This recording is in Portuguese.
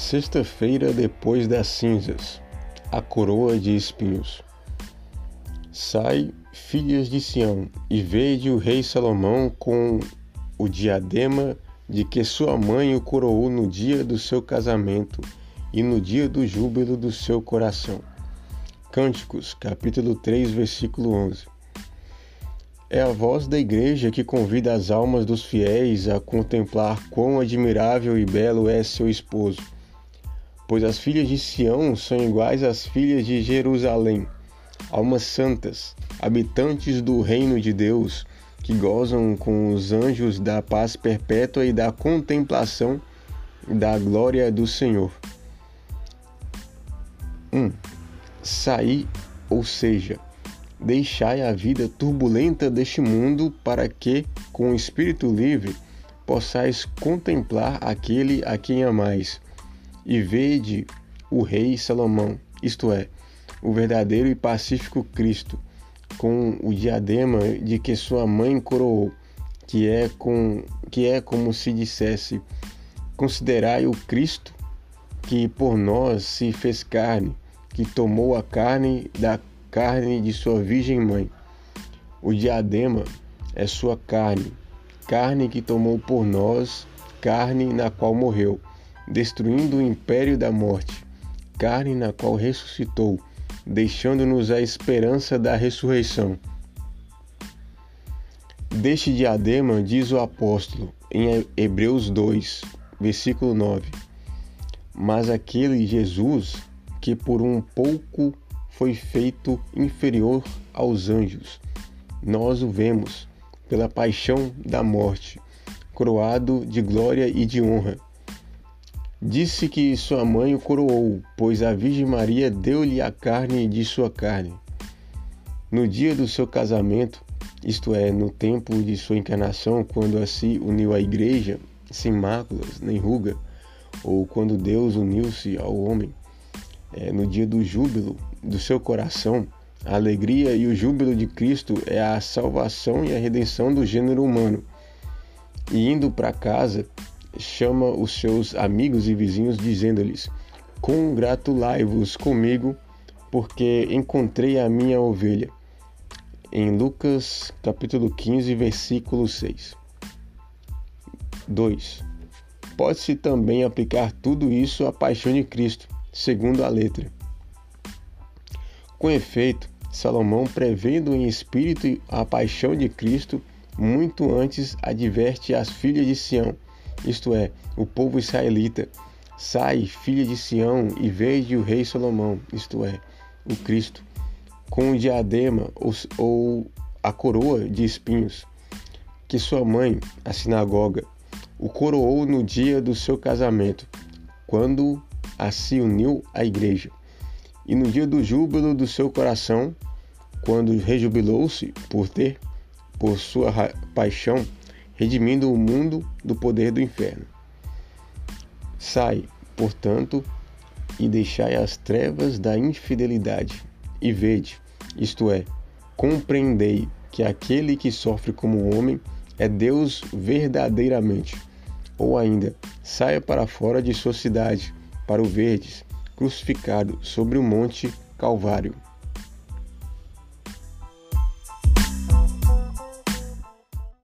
Sexta-feira depois das cinzas, a coroa de espinhos. Sai, filhas de Sião, e vede o rei Salomão com o diadema de que sua mãe o coroou no dia do seu casamento e no dia do júbilo do seu coração. Cânticos, capítulo 3, versículo 11. É a voz da igreja que convida as almas dos fiéis a contemplar quão admirável e belo é seu esposo pois as filhas de Sião são iguais às filhas de Jerusalém, almas santas, habitantes do reino de Deus, que gozam com os anjos da paz perpétua e da contemplação da glória do Senhor. 1. Um, sair, ou seja, deixai a vida turbulenta deste mundo para que, com o espírito livre, possais contemplar aquele a quem amais e vede o rei Salomão, isto é, o verdadeiro e pacífico Cristo, com o diadema de que sua mãe coroou, que é, com, que é como se dissesse: Considerai o Cristo que por nós se fez carne, que tomou a carne da carne de sua virgem mãe. O diadema é sua carne, carne que tomou por nós, carne na qual morreu destruindo o império da morte, carne na qual ressuscitou, deixando-nos a esperança da ressurreição. Deste diadema diz o apóstolo em Hebreus 2, versículo 9: Mas aquele Jesus que por um pouco foi feito inferior aos anjos, nós o vemos pela paixão da morte, coroado de glória e de honra Disse que sua mãe o coroou, pois a Virgem Maria deu-lhe a carne de sua carne. No dia do seu casamento, isto é, no tempo de sua encarnação, quando assim uniu à igreja, sem máculas nem ruga, ou quando Deus uniu-se ao homem, é, no dia do júbilo do seu coração, a alegria e o júbilo de Cristo é a salvação e a redenção do gênero humano. E indo para casa, chama os seus amigos e vizinhos, dizendo-lhes: Congratulai-vos comigo, porque encontrei a minha ovelha. Em Lucas capítulo 15, versículo 6. 2. Pode-se também aplicar tudo isso à paixão de Cristo, segundo a letra. Com efeito, Salomão, prevendo em espírito a paixão de Cristo, muito antes adverte as filhas de Sião isto é, o povo israelita, sai, filha de Sião, e veja o rei Salomão, isto é, o Cristo, com o diadema ou, ou a coroa de espinhos, que sua mãe, a sinagoga, o coroou no dia do seu casamento, quando a se uniu à igreja, e no dia do júbilo do seu coração, quando rejubilou-se por ter, por sua paixão, redimindo o mundo do poder do inferno. Sai, portanto, e deixai as trevas da infidelidade, e vede, isto é, compreendei que aquele que sofre como homem é Deus verdadeiramente. Ou ainda, saia para fora de sua cidade, para o verdes, crucificado sobre o monte Calvário.